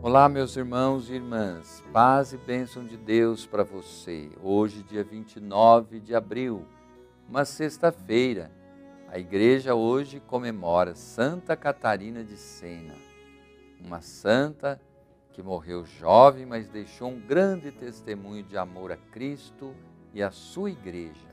Olá, meus irmãos e irmãs, paz e bênção de Deus para você. Hoje, dia 29 de abril, uma sexta-feira, a igreja hoje comemora Santa Catarina de Sena, uma santa que morreu jovem, mas deixou um grande testemunho de amor a Cristo e a sua igreja.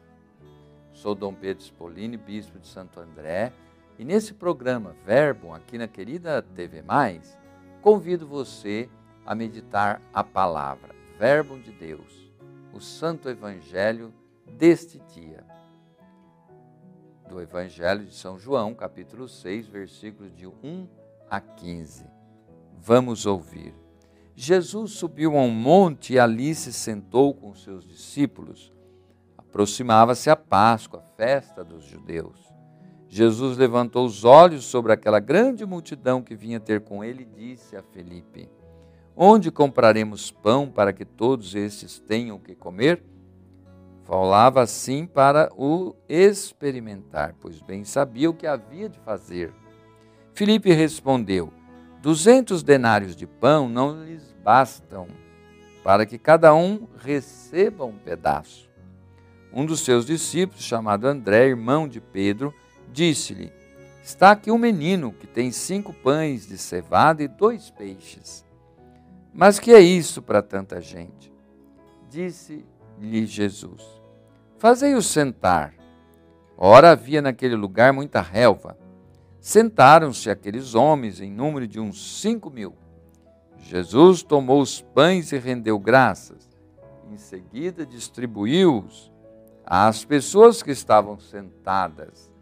Sou Dom Pedro Spolini, bispo de Santo André, e nesse programa Verbo, aqui na querida TV Mais, convido você a meditar a palavra, Verbo de Deus, o Santo Evangelho deste dia. Do Evangelho de São João, capítulo 6, versículos de 1 a 15. Vamos ouvir. Jesus subiu a um monte e ali se sentou com seus discípulos. Aproximava-se a Páscoa, a festa dos judeus. Jesus levantou os olhos sobre aquela grande multidão que vinha ter com ele e disse a Felipe: Onde compraremos pão para que todos estes tenham o que comer? Falava assim para o experimentar, pois bem sabia o que havia de fazer. Felipe respondeu: Duzentos denários de pão não lhes bastam para que cada um receba um pedaço. Um dos seus discípulos, chamado André, irmão de Pedro, disse-lhe: Está aqui um menino que tem cinco pães de cevada e dois peixes. Mas que é isso para tanta gente? Disse-lhe Jesus: Fazei-o sentar. Ora havia naquele lugar muita relva. Sentaram-se aqueles homens em número de uns cinco mil. Jesus tomou os pães e rendeu graças. Em seguida distribuiu-os às pessoas que estavam sentadas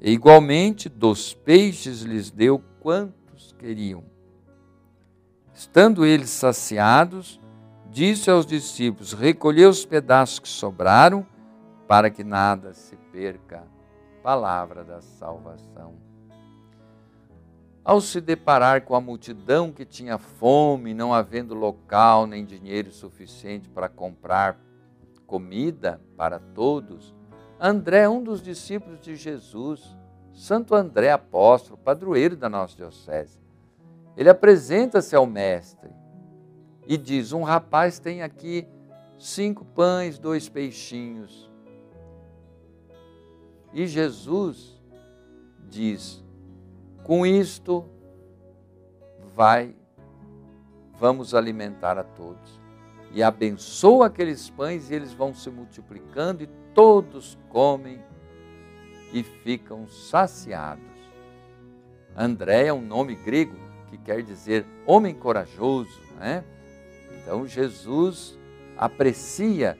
e igualmente dos peixes lhes deu quantos queriam. Estando eles saciados, disse aos discípulos: Recolhei os pedaços que sobraram, para que nada se perca. Palavra da salvação. Ao se deparar com a multidão que tinha fome, não havendo local nem dinheiro suficiente para comprar comida para todos, André, um dos discípulos de Jesus, Santo André apóstolo, padroeiro da nossa diocese, ele apresenta-se ao mestre e diz: Um rapaz tem aqui cinco pães, dois peixinhos. E Jesus diz: Com isto vai, vamos alimentar a todos. E abençoa aqueles pães e eles vão se multiplicando e todos comem e ficam saciados. André é um nome grego que quer dizer homem corajoso, né? Então Jesus aprecia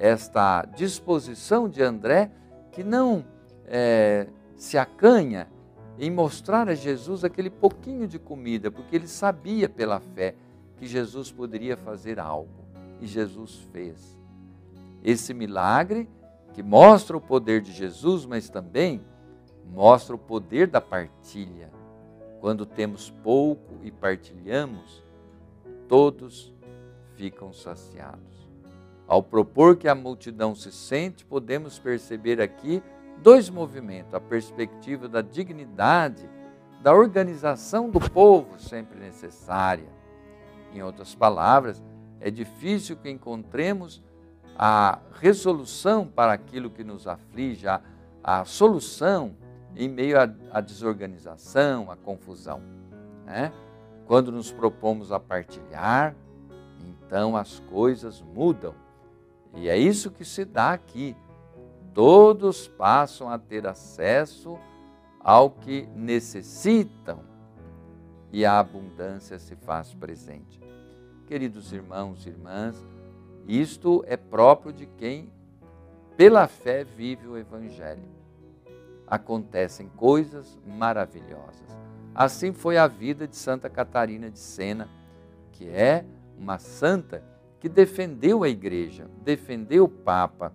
esta disposição de André que não é, se acanha em mostrar a Jesus aquele pouquinho de comida, porque ele sabia pela fé que Jesus poderia fazer algo e Jesus fez. Esse milagre que mostra o poder de Jesus, mas também mostra o poder da partilha. Quando temos pouco e partilhamos, todos ficam saciados. Ao propor que a multidão se sente, podemos perceber aqui dois movimentos: a perspectiva da dignidade, da organização do povo, sempre necessária. Em outras palavras, é difícil que encontremos a resolução para aquilo que nos aflige, a, a solução em meio à, desorganização, à confusão. Né? Quando nos propomos a partilhar, então as coisas mudam. E é isso que se dá aqui. Todos passam a ter acesso ao que necessitam e a abundância se faz presente. Queridos irmãos e irmãs, isto é próprio de quem, pela fé, vive o Evangelho. Acontecem coisas maravilhosas. Assim foi a vida de Santa Catarina de Sena, que é uma santa que defendeu a igreja, defendeu o Papa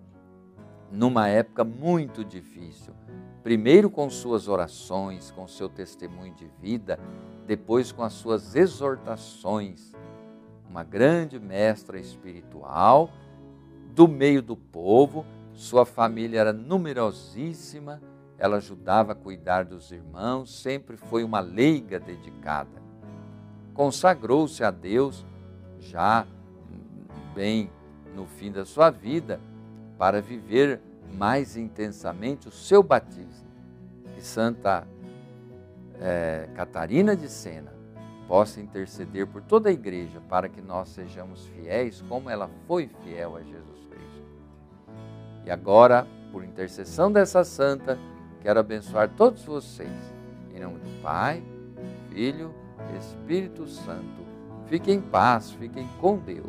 numa época muito difícil. Primeiro com suas orações, com seu testemunho de vida, depois com as suas exortações uma grande mestra espiritual do meio do povo. Sua família era numerosíssima, ela ajudava a cuidar dos irmãos, sempre foi uma leiga dedicada. consagrou-se a Deus já bem no fim da sua vida para viver mais intensamente o seu batismo. Santa é, Catarina de Sena possa interceder por toda a igreja para que nós sejamos fiéis como ela foi fiel a Jesus Cristo. E agora, por intercessão dessa santa, quero abençoar todos vocês. Em nome do Pai, Filho Espírito Santo. Fiquem em paz, fiquem com Deus.